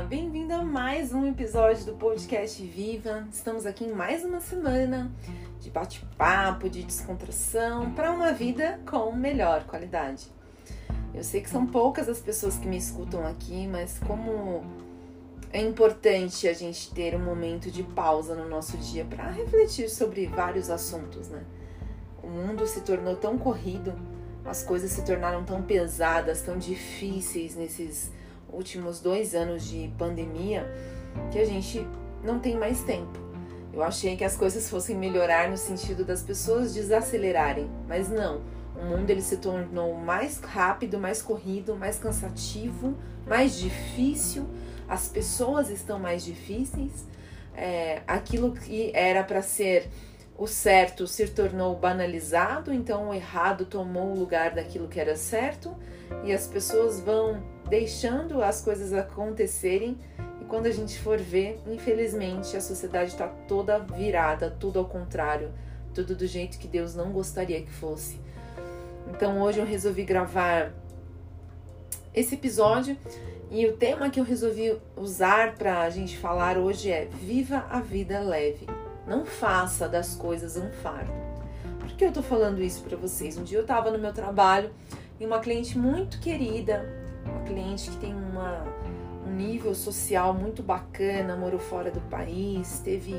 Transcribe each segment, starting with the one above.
Bem-vindo a mais um episódio do podcast Viva. Estamos aqui em mais uma semana de bate-papo, de descontração para uma vida com melhor qualidade. Eu sei que são poucas as pessoas que me escutam aqui, mas como é importante a gente ter um momento de pausa no nosso dia para refletir sobre vários assuntos, né? O mundo se tornou tão corrido, as coisas se tornaram tão pesadas, tão difíceis nesses últimos dois anos de pandemia que a gente não tem mais tempo. Eu achei que as coisas fossem melhorar no sentido das pessoas desacelerarem, mas não. O mundo ele se tornou mais rápido, mais corrido, mais cansativo, mais difícil. As pessoas estão mais difíceis. É, aquilo que era para ser o certo se tornou banalizado, então o errado tomou o lugar daquilo que era certo e as pessoas vão deixando as coisas acontecerem e quando a gente for ver, infelizmente a sociedade está toda virada, tudo ao contrário, tudo do jeito que Deus não gostaria que fosse. Então hoje eu resolvi gravar esse episódio e o tema que eu resolvi usar para a gente falar hoje é Viva a vida leve. Não faça das coisas um fardo. Por que eu tô falando isso para vocês? Um dia eu estava no meu trabalho e uma cliente muito querida, cliente que tem uma, um nível social muito bacana, morou fora do país, teve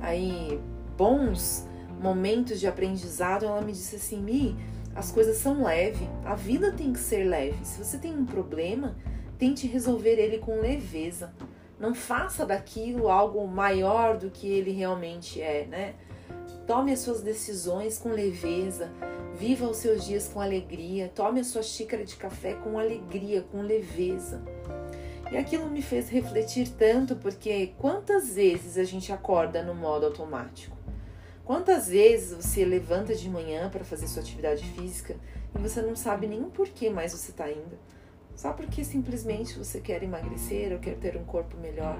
aí bons momentos de aprendizado. Ela me disse assim: Mi, as coisas são leves, a vida tem que ser leve. Se você tem um problema, tente resolver ele com leveza. Não faça daquilo algo maior do que ele realmente é, né? Tome as suas decisões com leveza, viva os seus dias com alegria, tome a sua xícara de café com alegria, com leveza. E aquilo me fez refletir tanto porque quantas vezes a gente acorda no modo automático? Quantas vezes você levanta de manhã para fazer sua atividade física e você não sabe nem por que mais você está indo? Só porque simplesmente você quer emagrecer ou quer ter um corpo melhor,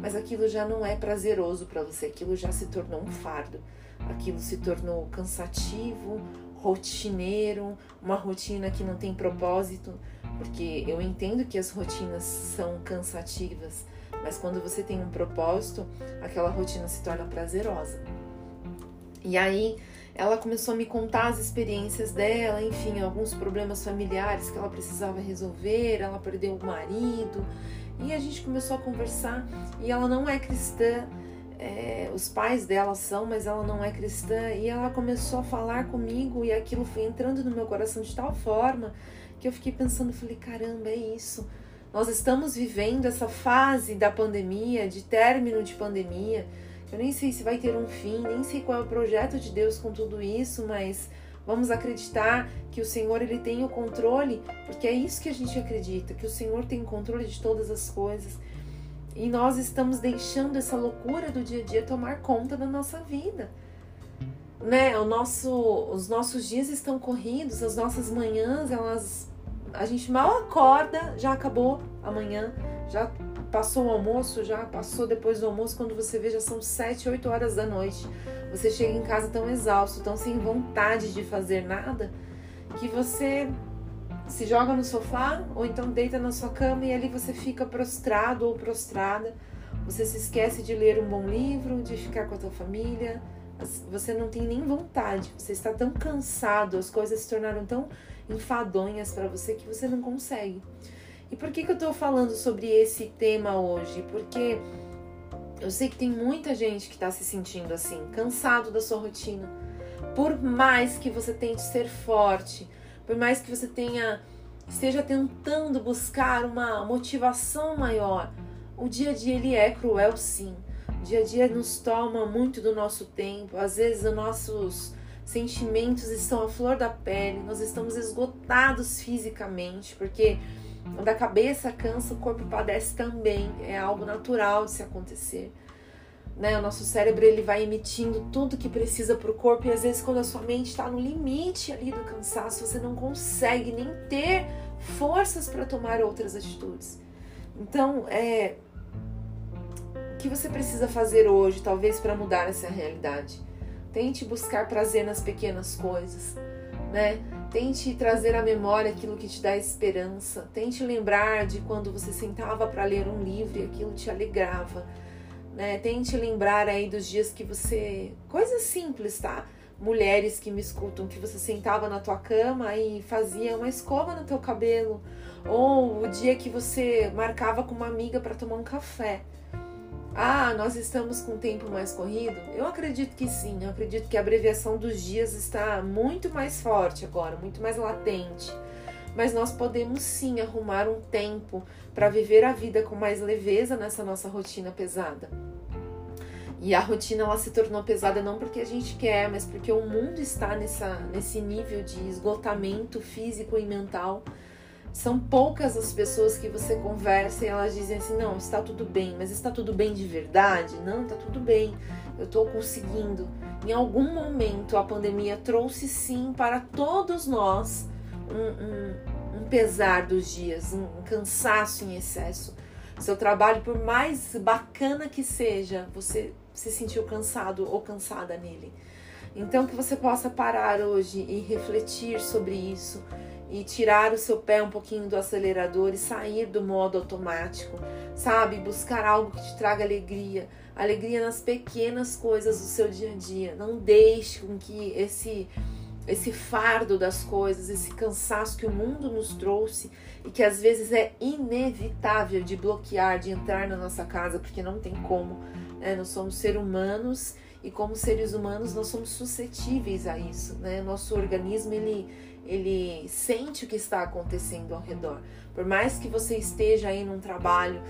mas aquilo já não é prazeroso para você, aquilo já se tornou um fardo aquilo se tornou cansativo, rotineiro, uma rotina que não tem propósito, porque eu entendo que as rotinas são cansativas, mas quando você tem um propósito, aquela rotina se torna prazerosa. E aí ela começou a me contar as experiências dela, enfim, alguns problemas familiares que ela precisava resolver, ela perdeu o marido, e a gente começou a conversar, e ela não é cristã, é, os pais dela são, mas ela não é cristã, e ela começou a falar comigo e aquilo foi entrando no meu coração de tal forma que eu fiquei pensando, falei, caramba, é isso. Nós estamos vivendo essa fase da pandemia, de término de pandemia. Eu nem sei se vai ter um fim, nem sei qual é o projeto de Deus com tudo isso, mas vamos acreditar que o Senhor ele tem o controle, porque é isso que a gente acredita, que o Senhor tem o controle de todas as coisas e nós estamos deixando essa loucura do dia a dia tomar conta da nossa vida. Né? O nosso, os nossos dias estão corridos, as nossas manhãs, elas a gente mal acorda, já acabou amanhã, já passou o almoço, já passou depois do almoço, quando você vê já são 7, 8 horas da noite. Você chega em casa tão exausto, tão sem vontade de fazer nada, que você se joga no sofá ou então deita na sua cama e ali você fica prostrado ou prostrada. Você se esquece de ler um bom livro, de ficar com a tua família. Você não tem nem vontade. Você está tão cansado, as coisas se tornaram tão enfadonhas para você que você não consegue. E por que, que eu estou falando sobre esse tema hoje? Porque eu sei que tem muita gente que está se sentindo assim, cansado da sua rotina. Por mais que você tente ser forte, por mais que você tenha esteja tentando buscar uma motivação maior, o dia a dia ele é cruel sim. O dia a dia nos toma muito do nosso tempo. Às vezes os nossos sentimentos estão à flor da pele, nós estamos esgotados fisicamente, porque da cabeça cansa, o corpo padece também. É algo natural de se acontecer né? O nosso cérebro ele vai emitindo tudo que precisa para o corpo e às vezes quando a sua mente está no limite ali do cansaço, você não consegue nem ter forças para tomar outras atitudes. Então, é o que você precisa fazer hoje, talvez para mudar essa realidade? Tente buscar prazer nas pequenas coisas. né? Tente trazer à memória aquilo que te dá esperança. Tente lembrar de quando você sentava para ler um livro e aquilo te alegrava. Né? Tente lembrar aí dos dias que você. Coisas simples, tá? Mulheres que me escutam, que você sentava na tua cama e fazia uma escova no teu cabelo. Ou o dia que você marcava com uma amiga para tomar um café. Ah, nós estamos com um tempo mais corrido? Eu acredito que sim. Eu acredito que a abreviação dos dias está muito mais forte agora, muito mais latente. Mas nós podemos sim arrumar um tempo para viver a vida com mais leveza nessa nossa rotina pesada. E a rotina ela se tornou pesada não porque a gente quer, mas porque o mundo está nessa, nesse nível de esgotamento físico e mental são poucas as pessoas que você conversa e elas dizem assim: não, está tudo bem, mas está tudo bem de verdade? Não, está tudo bem, eu estou conseguindo. Em algum momento a pandemia trouxe sim para todos nós um, um, um pesar dos dias, um, um cansaço em excesso. Seu trabalho, por mais bacana que seja, você se sentiu cansado ou cansada nele. Então, que você possa parar hoje e refletir sobre isso e tirar o seu pé um pouquinho do acelerador e sair do modo automático, sabe? Buscar algo que te traga alegria, alegria nas pequenas coisas do seu dia a dia. Não deixe com que esse esse fardo das coisas, esse cansaço que o mundo nos trouxe e que às vezes é inevitável de bloquear, de entrar na nossa casa, porque não tem como. Né? Nós somos seres humanos e como seres humanos nós somos suscetíveis a isso, né? Nosso organismo ele ele sente o que está acontecendo ao redor. Por mais que você esteja aí num trabalho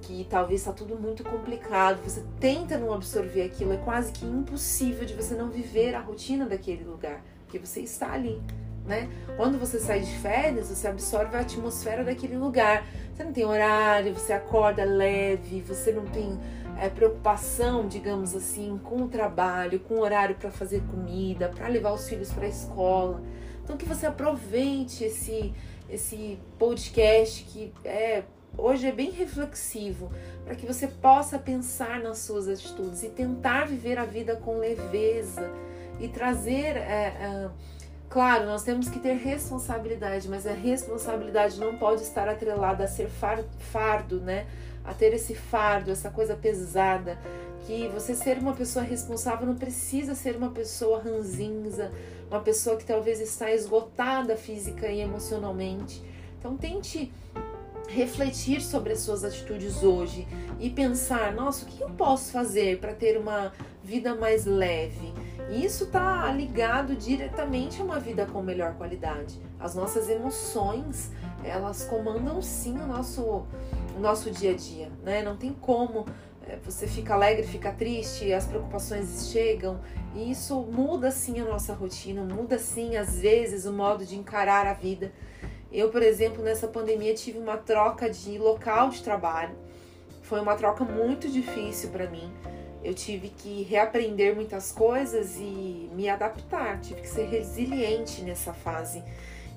que talvez está tudo muito complicado, você tenta não absorver aquilo, é quase que impossível de você não viver a rotina daquele lugar, porque você está ali. Né? Quando você sai de férias, você absorve a atmosfera daquele lugar. Você não tem horário, você acorda leve, você não tem é, preocupação, digamos assim, com o trabalho, com o horário para fazer comida, para levar os filhos para a escola. Então que você aproveite esse esse podcast que é hoje é bem reflexivo, para que você possa pensar nas suas atitudes e tentar viver a vida com leveza e trazer. É, é, claro, nós temos que ter responsabilidade, mas a responsabilidade não pode estar atrelada a ser fardo, né? A ter esse fardo, essa coisa pesada. Que você ser uma pessoa responsável não precisa ser uma pessoa ranzinza, uma pessoa que talvez está esgotada física e emocionalmente. Então tente refletir sobre as suas atitudes hoje e pensar, nossa, o que eu posso fazer para ter uma vida mais leve? E isso está ligado diretamente a uma vida com melhor qualidade. As nossas emoções, elas comandam sim o nosso, o nosso dia a dia, né? Não tem como é, você fica alegre, fica triste, as preocupações chegam e isso muda sim a nossa rotina, muda sim às vezes o modo de encarar a vida. Eu, por exemplo, nessa pandemia tive uma troca de local de trabalho. Foi uma troca muito difícil para mim. Eu tive que reaprender muitas coisas e me adaptar, tive que ser resiliente nessa fase.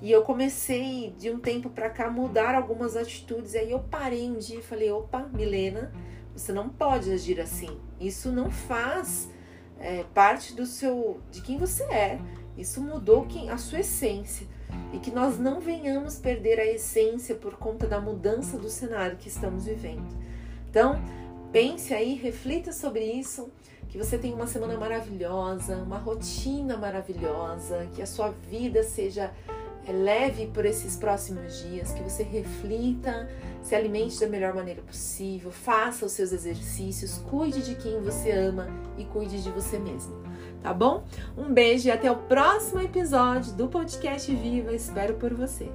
E eu comecei de um tempo para cá mudar algumas atitudes. Aí eu parei um dia e falei: opa, Milena, você não pode agir assim. Isso não faz é, parte do seu, de quem você é. Isso mudou quem, a sua essência e que nós não venhamos perder a essência por conta da mudança do cenário que estamos vivendo. Então, pense aí, reflita sobre isso, que você tenha uma semana maravilhosa, uma rotina maravilhosa, que a sua vida seja é leve por esses próximos dias, que você reflita, se alimente da melhor maneira possível, faça os seus exercícios, cuide de quem você ama e cuide de você mesmo. Tá bom? Um beijo e até o próximo episódio do podcast Viva. Espero por você.